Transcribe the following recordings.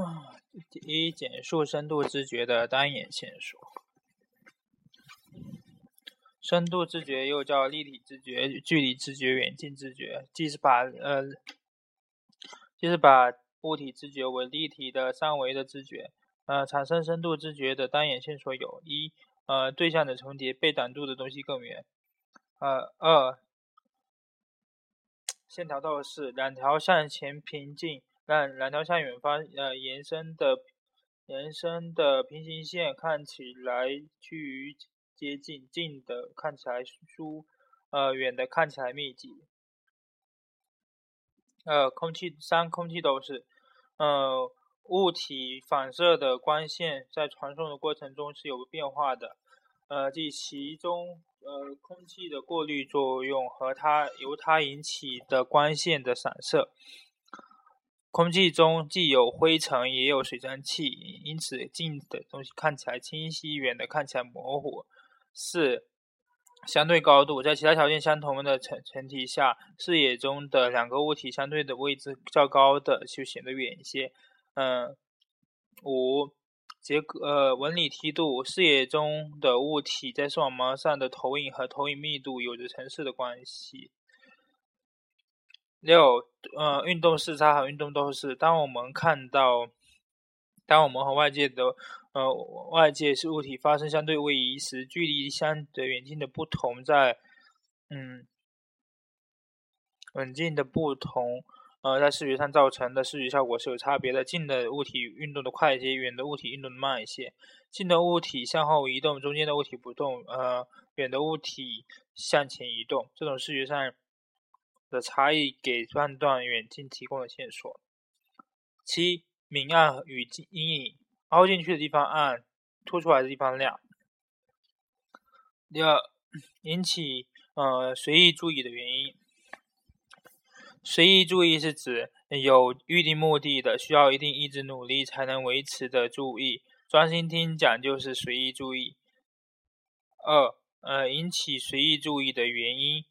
啊一、简述深度知觉的单眼线索。深度知觉又叫立体知觉、距离知觉、远近知觉，即是把呃，即是把物体知觉为立体的三维的知觉。呃，产生深度知觉的单眼线索有：一、呃，对象的重叠，被挡住的东西更远；呃，二、线条透视，两条向前平进，让两条向远方呃延伸的延伸的平行线看起来趋于。接近近的看起来疏，呃远的看起来密集。呃，空气三空气都是，呃物体反射的光线在传送的过程中是有变化的，呃即其中呃空气的过滤作用和它由它引起的光线的散射。空气中既有灰尘也有水蒸气，因此近的东西看起来清晰，远的看起来模糊。四、相对高度，在其他条件相同的前前提下，视野中的两个物体相对的位置较高的就显得远一些。嗯。五、结呃纹理梯度，视野中的物体在视网膜上的投影和投影密度有着层次的关系。六、呃运动视差和运动透视，当我们看到，当我们和外界的呃，外界是物体发生相对位移时，距离相的远近的不同，在嗯，远近的不同，呃，在视觉上造成的视觉效果是有差别的。近的物体运动的快一些，远的物体运动的慢一些。近的物体向后移动，中间的物体不动，呃，远的物体向前移动。这种视觉上的差异给判断远近提供了线索。七，明暗与阴影。凹进去的地方暗，凸出来的地方亮。第二，引起呃随意注意的原因。随意注意是指有预定目的的，需要一定意志努力才能维持的注意。专心听讲就是随意注意。二，呃，引起随意注意的原因：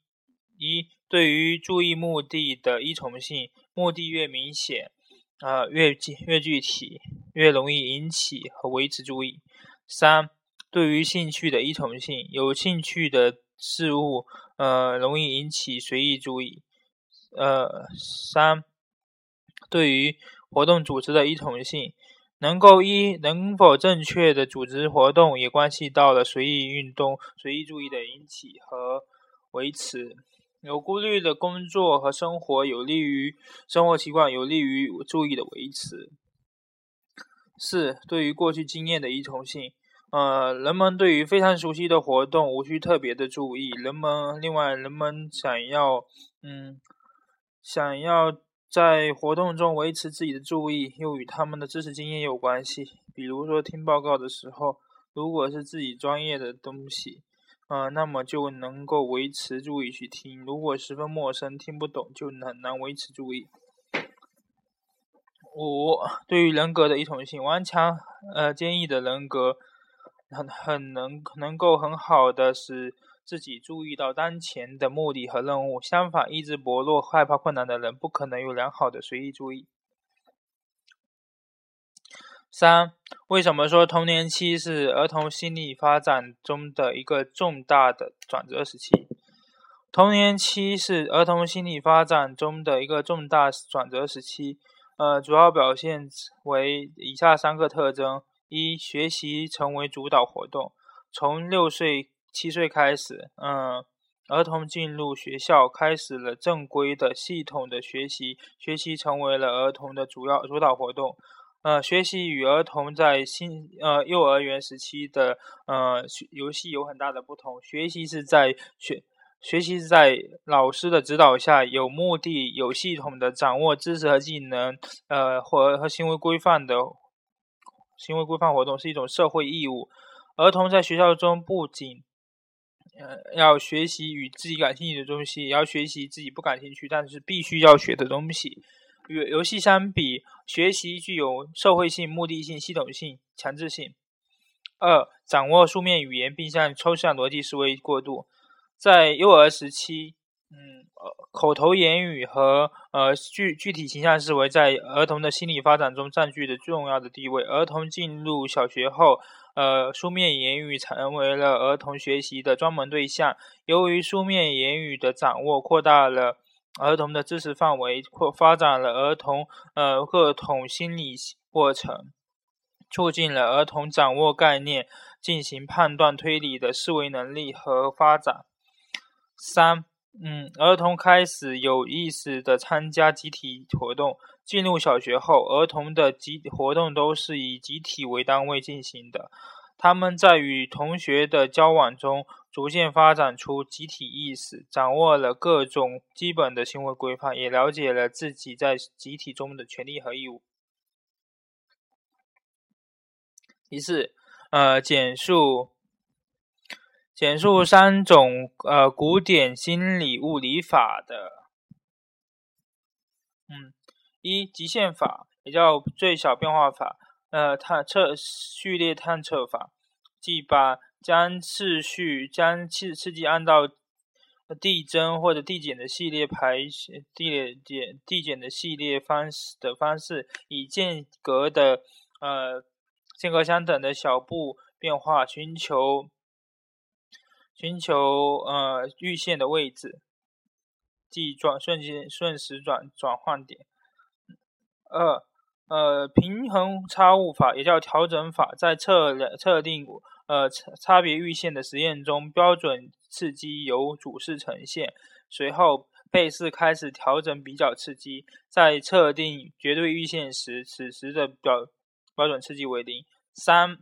一，对于注意目的的依从性，目的越明显，啊，越越具体。越容易引起和维持注意。三、对于兴趣的依从性，有兴趣的事物，呃，容易引起随意注意。呃，三、对于活动组织的依从性，能够依能否正确的组织活动，也关系到了随意运动、随意注意的引起和维持。有规律的工作和生活，有利于生活习惯，有利于注意的维持。四、对于过去经验的依从性，呃，人们对于非常熟悉的活动无需特别的注意。人们另外，人们想要，嗯，想要在活动中维持自己的注意，又与他们的知识经验有关系。比如说，听报告的时候，如果是自己专业的东西，呃，那么就能够维持注意去听；如果十分陌生，听不懂，就很难维持注意。五、对于人格的一统性，顽强、呃坚毅的人格，很很能能够很好的使自己注意到当前的目的和任务。相反，意志薄弱、害怕困难的人，不可能有良好的随意注意。三、为什么说童年期是儿童心理发展中的一个重大的转折时期？童年期是儿童心理发展中的一个重大转折时期。呃，主要表现为以下三个特征：一、学习成为主导活动。从六岁、七岁开始，嗯，儿童进入学校，开始了正规的、系统的学习，学习成为了儿童的主要主导活动。呃，学习与儿童在新呃幼儿园时期的呃游戏有很大的不同。学习是在学。学习是在老师的指导下，有目的、有系统的掌握知识和技能，呃，或和行为规范的行为规范活动是一种社会义务。儿童在学校中不仅呃要学习与自己感兴趣的东西，也要学习自己不感兴趣但是必须要学的东西。与游戏相比，学习具有社会性、目的性、系统性、强制性。二、掌握书面语言并向抽象逻辑思维过渡。在幼儿时期，嗯，口头言语和呃具具体形象思维在儿童的心理发展中占据着重要的地位。儿童进入小学后，呃，书面言语成为了儿童学习的专门对象。由于书面言语的掌握，扩大了儿童的知识范围，扩发展了儿童呃各种心理过程，促进了儿童掌握概念、进行判断推理的思维能力和发展。三。嗯，儿童开始有意识的参加集体活动。进入小学后，儿童的集活动都是以集体为单位进行的。他们在与同学的交往中，逐渐发展出集体意识，掌握了各种基本的行为规范，也了解了自己在集体中的权利和义务。第四，呃，简述。简述三种呃古典心理物理法的，嗯，一极限法也叫最小变化法，呃探测序列探测法，即把将次序将次刺激按照递增或者递减的系列排递减递减的系列方式的方式，以间隔的呃间隔相等的小步变化寻求。寻求呃预线的位置，即转瞬间瞬时转转换点。二呃平衡差误法也叫调整法，在测量测定呃差别阈线的实验中，标准刺激由主视呈现，随后被试开始调整比较刺激。在测定绝对阈线时，此时的标标准刺激为零。三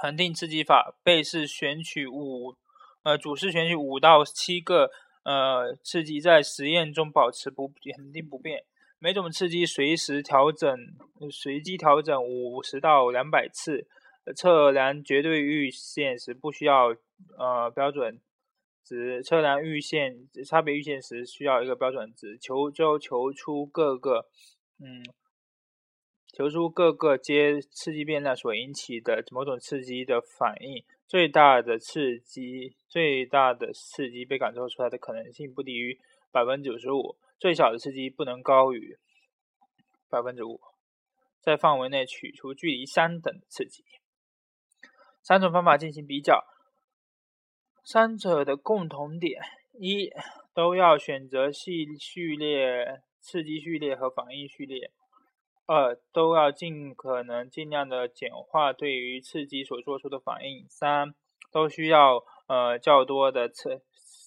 恒定刺激法，被试选取五。呃，主视选取五到七个呃刺激，在实验中保持不恒定不变，每种刺激随时调整，随机调整五十到两百次。测量绝对阈线时不需要呃标准值，测量阈线差别阈线时需要一个标准值，求就求出各个嗯，求出各个接刺激变量所引起的某种刺激的反应。最大的刺激，最大的刺激被感受出来的可能性不低于百分之九十五，最小的刺激不能高于百分之五，在范围内取出距离相等的刺激。三种方法进行比较，三者的共同点：一，都要选择系序列、刺激序列和反应序列。二都要尽可能尽量的简化对于刺激所做出的反应。三都需要呃较多的测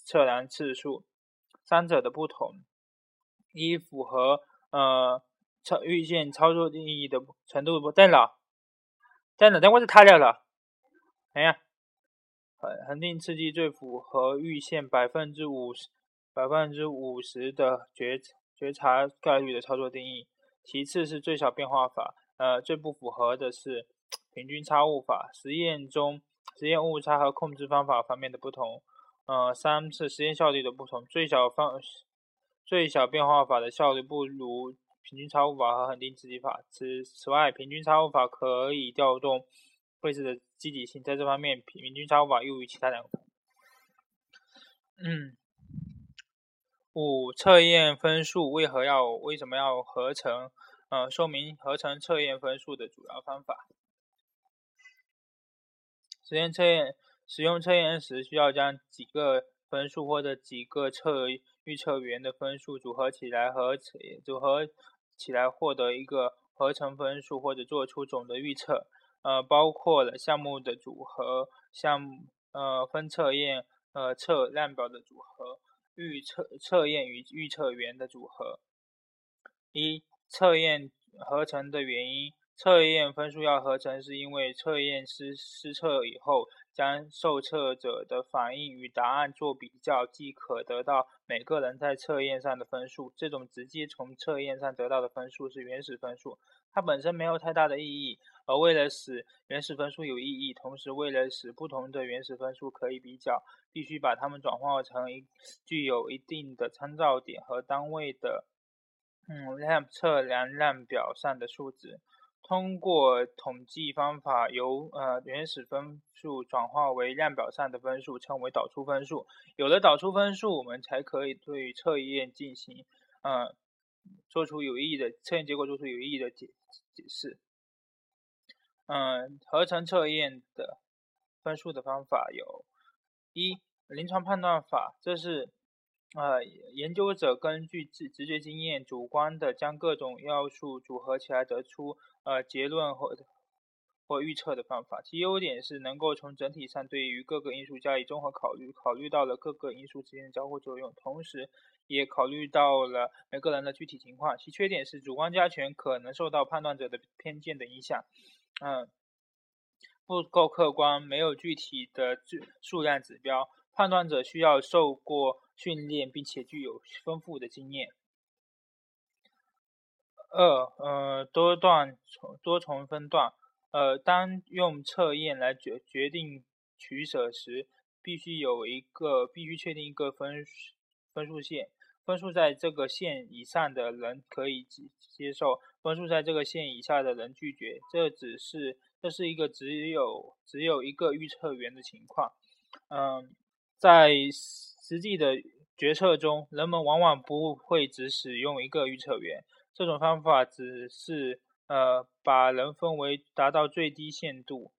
测量次数。三者的不同：一符合呃操预见操作定义的程度不？电脑，电脑电话是开了了。哎呀，恒恒定刺激最符合预线百分之五十百分之五十的觉觉察概率的操作定义。其次是最小变化法，呃，最不符合的是平均差误法。实验中实验误差和控制方法方面的不同，呃，三是实验效率的不同。最小方最小变化法的效率不如平均差误法和恒定刺激法。此此外，平均差误法可以调动会试的积极性，在这方面，平均差误法优于其他两个。嗯。五测验分数为何要为什么要合成？呃，说明合成测验分数的主要方法。实验测验使用测验时，需要将几个分数或者几个测预测员的分数组合起来和组合起来获得一个合成分数，或者做出总的预测。呃，包括了项目的组合、项目呃分测验呃测量表的组合。预测测验与预测员的组合。一、测验合成的原因。测验分数要合成，是因为测验师施测以后，将受测者的反应与答案做比较，即可得到每个人在测验上的分数。这种直接从测验上得到的分数是原始分数，它本身没有太大的意义。而为了使原始分数有意义，同时为了使不同的原始分数可以比较，必须把它们转化成一具有一定的参照点和单位的，嗯，量测量量表上的数值。通过统计方法，由呃原始分数转化为量表上的分数，称为导出分数。有了导出分数，我们才可以对测验进行呃做出有意义的测验结果，做出有意义的解解释。嗯，合成测验的分数的方法有：一、临床判断法，这是呃研究者根据直直觉经验，主观的将各种要素组合起来得出呃结论或或预测的方法。其优点是能够从整体上对于各个因素加以综合考虑，考虑到了各个因素之间的交互作用，同时也考虑到了每个人的具体情况。其缺点是主观加权可能受到判断者的偏见的影响。嗯，不够客观，没有具体的数数量指标，判断者需要受过训练，并且具有丰富的经验。二，呃，多段多重分段，呃，当用测验来决决定取舍时，必须有一个必须确定一个分分数线，分数在这个线以上的人可以接接受。分数在这个线以下的人拒绝，这只是这是一个只有只有一个预测员的情况。嗯，在实际的决策中，人们往往不会只使用一个预测员。这种方法只是呃把人分为达到最低限度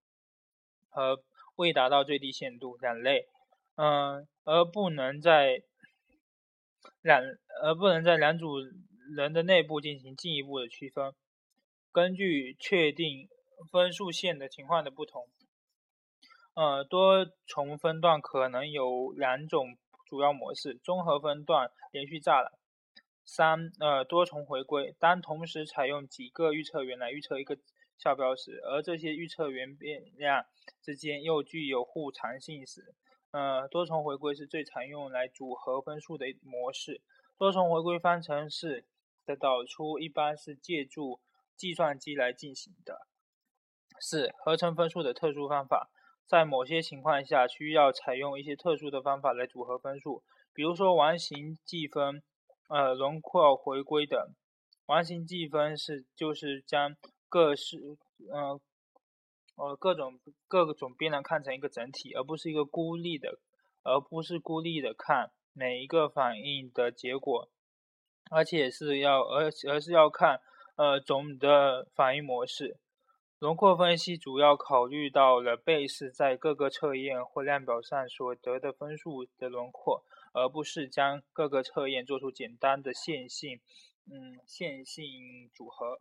和未达到最低限度两类，嗯，而不能在两而不能在两组。人的内部进行进一步的区分，根据确定分数线的情况的不同，呃，多重分段可能有两种主要模式：综合分段、连续栅栏。三，呃，多重回归。当同时采用几个预测员来预测一个校标时，而这些预测员变量之间又具有互长性时，呃，多重回归是最常用来组合分数的模式。多重回归方程式。的导出一般是借助计算机来进行的。四、合成分数的特殊方法，在某些情况下需要采用一些特殊的方法来组合分数，比如说完形计分、呃轮廓回归等。完形计分是就是将各式呃呃各种各种变量看成一个整体，而不是一个孤立的，而不是孤立的看每一个反应的结果。而且是要，而而是要看，呃，总的反应模式。轮廓分析主要考虑到了被试在各个测验或量表上所得的分数的轮廓，而不是将各个测验做出简单的线性，嗯，线性组合。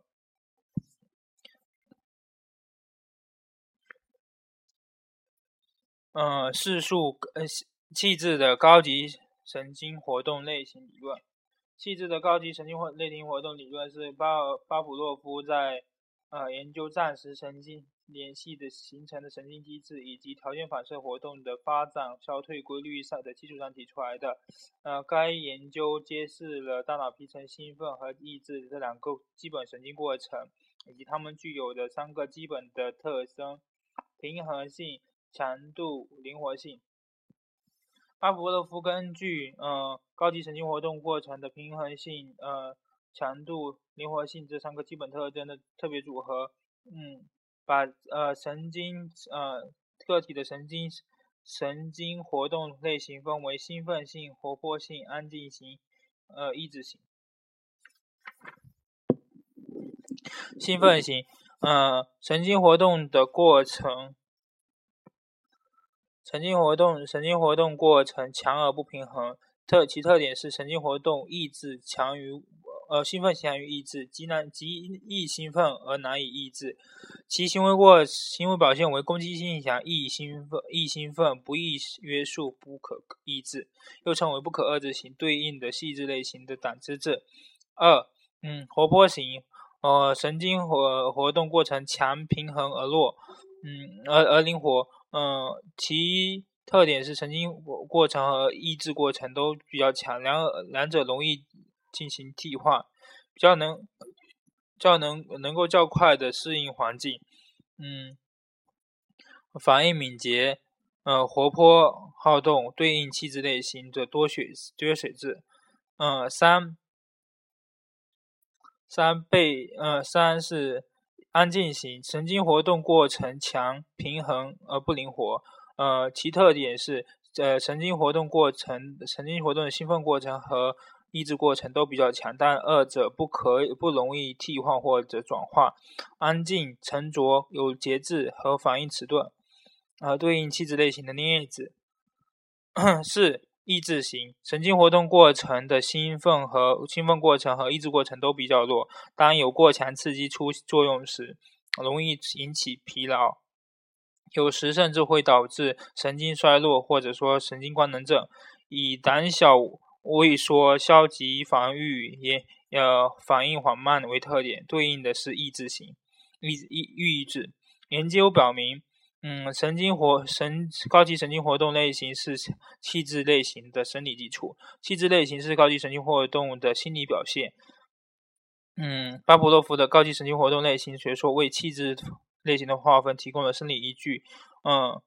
嗯，视数呃气质的高级神经活动类型理论。气质的高级神经或类型活动理论是巴尔巴甫洛夫在呃研究暂时神经联系的形成的神经机制以及条件反射活动的发展消退规律上的基础上提出来的。呃，该研究揭示了大脑皮层兴奋和抑制这两个基本神经过程，以及它们具有的三个基本的特征：平衡性、强度、灵活性。巴甫洛夫根据呃高级神经活动过程的平衡性、呃强度、灵活性这三个基本特征的特别组合，嗯，把呃神经呃个体的神经神经活动类型分为兴奋性、活泼性、安静型、呃抑制型。兴奋型，呃神经活动的过程。神经活动神经活动过程强而不平衡，特其特点是神经活动抑制强于呃兴奋强于抑制，极难极易兴奋而难以抑制。其行为过行为表现为攻击性强，易兴奋易兴奋不易约束不可抑制，又称为不可遏制型。对应的细致类型的胆汁质。二嗯活泼型呃神经活活动过程强平衡而弱嗯而而灵活。嗯，其特点是神经过程和抑制过程都比较强，两两者容易进行替换，比较能较能能够较快的适应环境。嗯，反应敏捷，呃，活泼好动，对应气质类型的多血多血质。嗯，三三倍，呃，三是安静型，神经活动过程强、平衡而不灵活。呃，其特点是，呃，神经活动过程、神经活动的兴奋过程和抑制过程都比较强，但二者不可不容易替换或者转化。安静、沉着、有节制和反应迟钝。呃，对应气质类型的镊子。四。抑制型神经活动过程的兴奋和兴奋过程和抑制过程都比较弱，当有过强刺激出作用时，容易引起疲劳，有时甚至会导致神经衰弱或者说神经官能症。以胆小、畏缩、消极防御也呃反应缓慢为特点，对应的是抑制型抑抑抑制。研究表明。嗯，神经活神高级神经活动类型是气质类型的生理基础，气质类型是高级神经活动的心理表现。嗯，巴甫洛夫的高级神经活动类型学说为气质类型的划分提供了生理依据。嗯。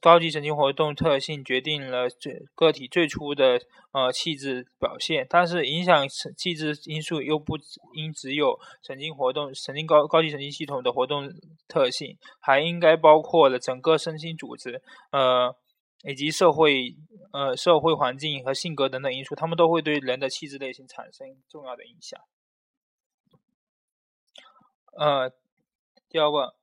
高级神经活动特性决定了最个体最初的呃气质表现，但是影响气质因素又不应只有神经活动、神经高高级神经系统的活动特性，还应该包括了整个身心组织，呃，以及社会呃社会环境和性格等等因素，他们都会对人的气质类型产生重要的影响。呃，第二个，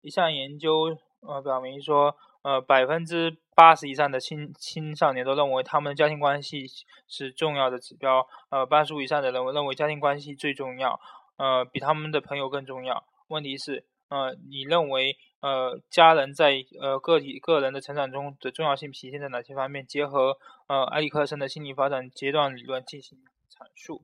一项研究。呃，表明说，呃，百分之八十以上的青青少年都认为他们的家庭关系是重要的指标。呃，八十五以上的人认为家庭关系最重要，呃，比他们的朋友更重要。问题是，呃，你认为，呃，家人在呃个体个人的成长中的重要性体现在哪些方面？结合呃埃里克森的心理发展阶段理论进行阐述。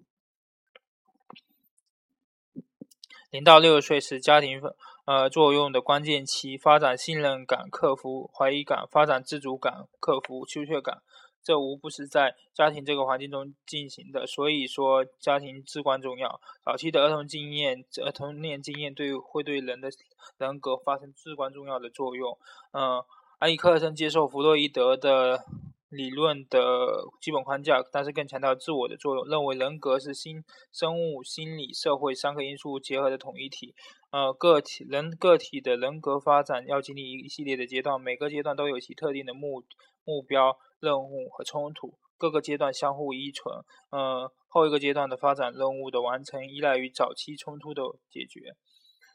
零到六岁是家庭呃作用的关键期，发展信任感，克服怀疑感，发展自主感，克服羞怯感，这无不是在家庭这个环境中进行的。所以说，家庭至关重要。早期的儿童经验、儿童年经验对会对人的人格发生至关重要的作用。嗯，埃里克森接受弗洛伊德的。理论的基本框架，但是更强调自我的作用，认为人格是心、生物、心理、社会三个因素结合的统一体。呃，个体人个体的人格发展要经历一系列的阶段，每个阶段都有其特定的目目标、任务和冲突，各个阶段相互依存。呃，后一个阶段的发展任务的完成依赖于早期冲突的解决。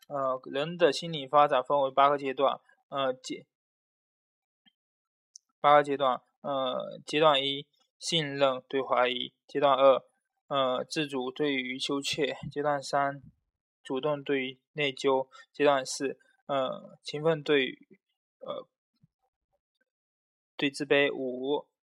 呃，人的心理发展分为八个阶段。呃，阶八个阶段。呃，阶段一，信任对怀疑；阶段二，呃，自主对于羞怯；阶段三，主动对于内疚；阶段四，呃，勤奋对，呃，对自卑。五，